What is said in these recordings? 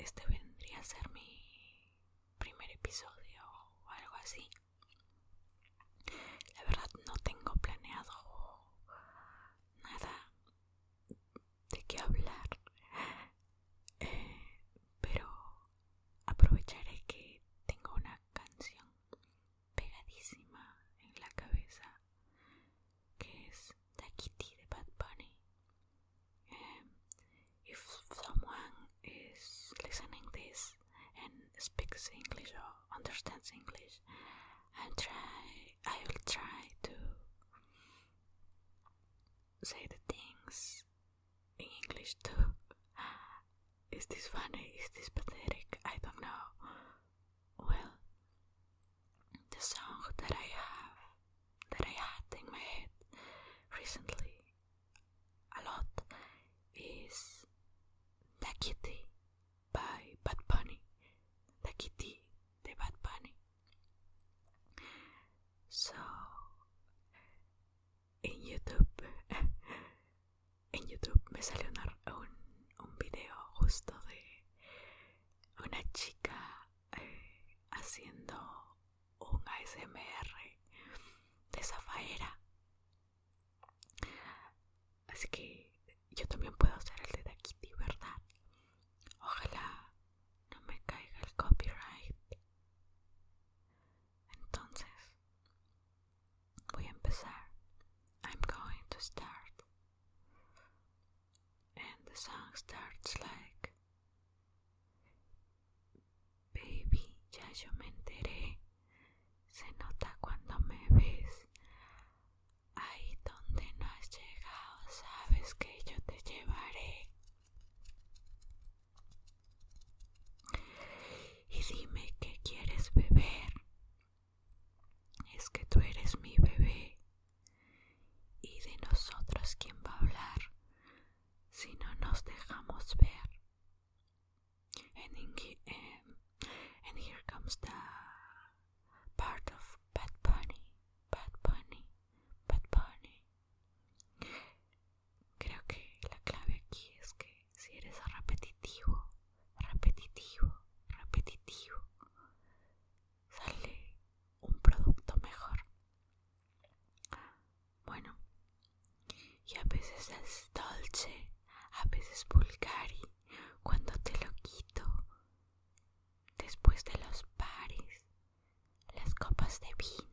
este vendría a ser mi primer episodio o algo así. speaks English or understands English, and try. I will try to say the things in English too. Is this funny? Is this pathetic? I don't know. Well, the song that I have, that I had in my head recently, a lot, is Nakiti puedo hacer. veces dolce, a veces vulgari, cuando te lo quito. Después de los pares, las copas de vino.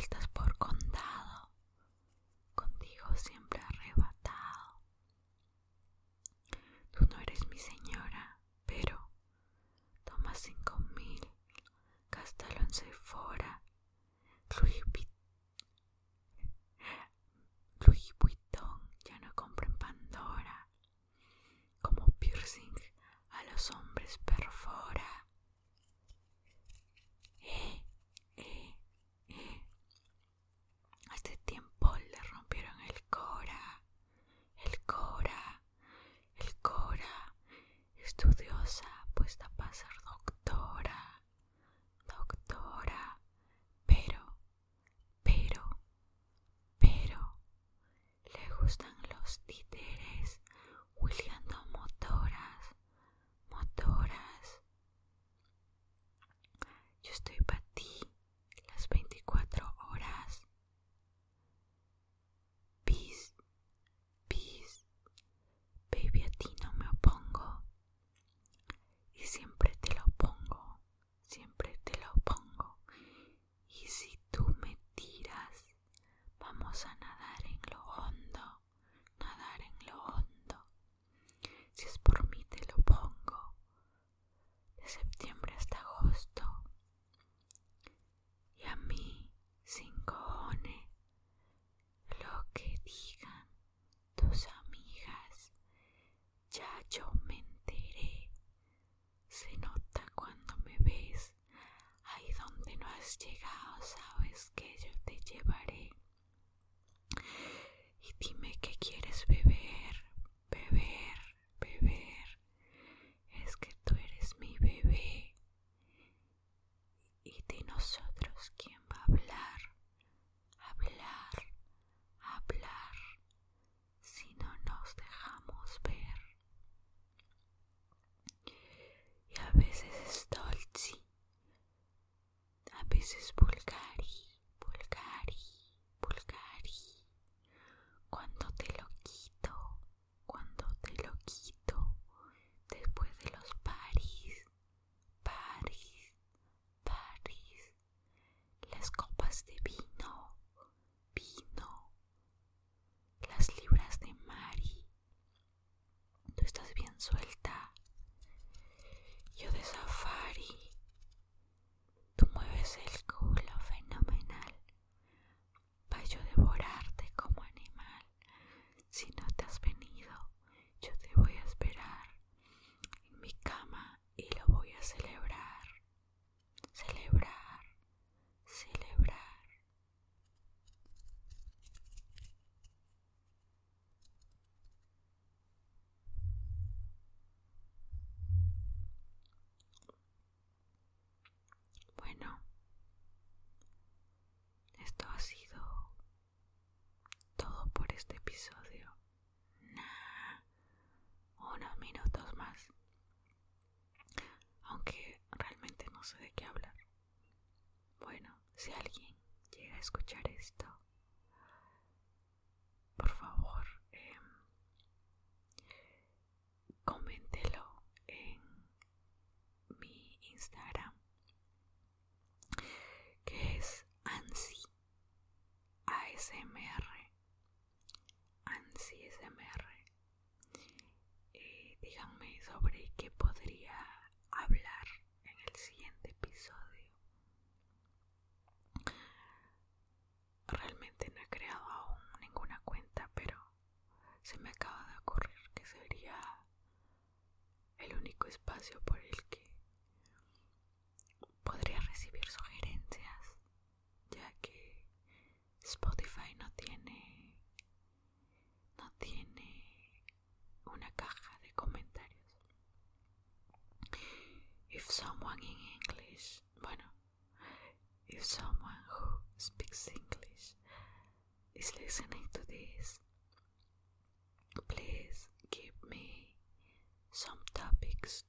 vueltas. stupid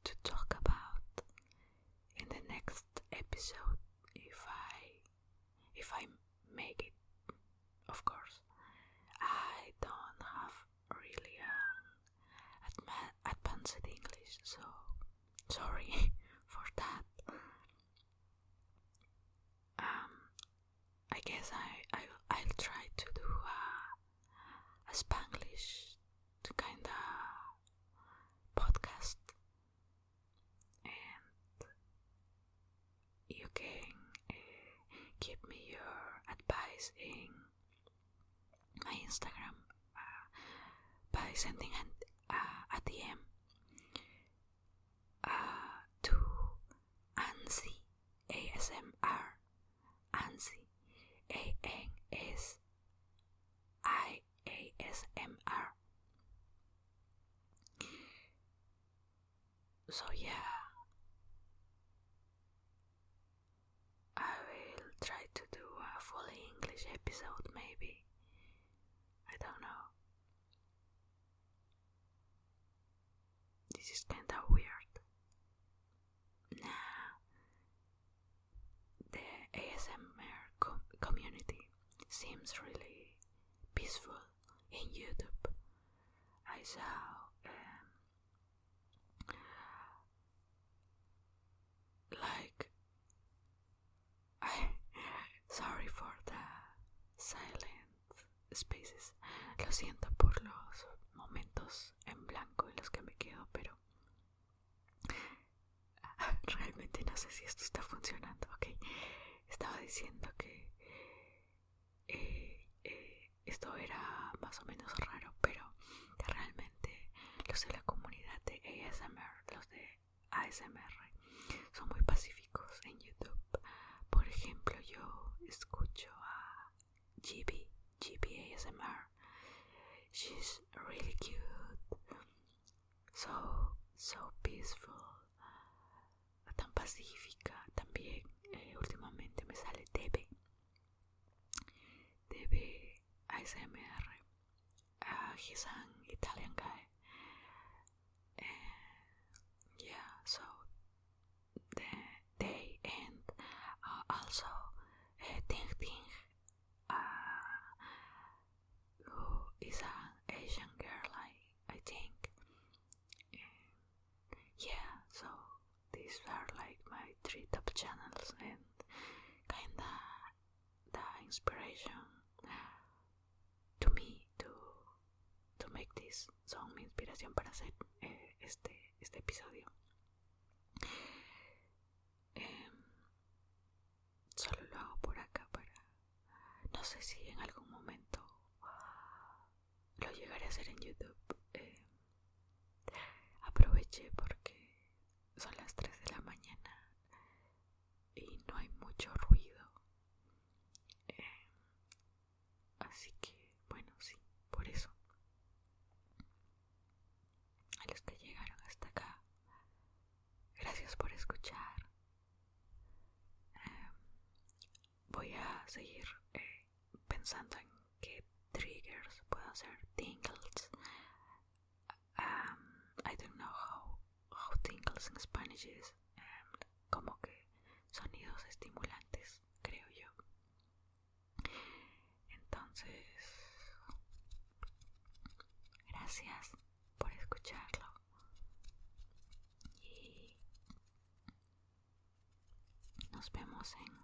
to talk. guys in my Instagram uh, by sending an, uh, a DM uh, to ANSI ASMR ANSI A N S I A S M R. So yeah. Seems really peaceful in YouTube. I saw um, like I sorry for the silent spaces. Lo siento por los momentos en blanco en los que me quedo, pero realmente no sé si esto está funcionando. Ok, estaba diciendo que eh, eh, esto era más o menos raro, pero realmente los de la comunidad de ASMR, los de ASMR, son muy pacíficos en YouTube. Por ejemplo, yo escucho a GB, GB ASMR. She's really cute, so, so peaceful, tan pacífica. He's an Italian guy. yeah, so the, they and uh, also uh, Ting Ting, uh, who is an Asian girl, I, I think. yeah, so these are like my three top channels and kinda the inspiration son mi inspiración para hacer eh, este este episodio. Eh, solo lo hago por acá para no sé si en algún momento lo llegaré a hacer en youtube eh, aproveché porque son las 3 de la mañana y no hay mucho ruido eh, así que bueno sí por eso a los que llegaron hasta acá gracias por escuchar Em, voy a seguir eh, pensando en qué triggers puedo hacer tingles. Um, I don't know how, how tingles in Spanish is. Um, como que sonidos estimulantes creo yo. Entonces gracias por escucharlo. Y nos vemos en